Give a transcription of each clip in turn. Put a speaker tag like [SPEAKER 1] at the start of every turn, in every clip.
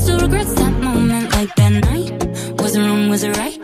[SPEAKER 1] still regrets that moment like that night. Was it wrong? Was it right?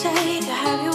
[SPEAKER 2] say to have you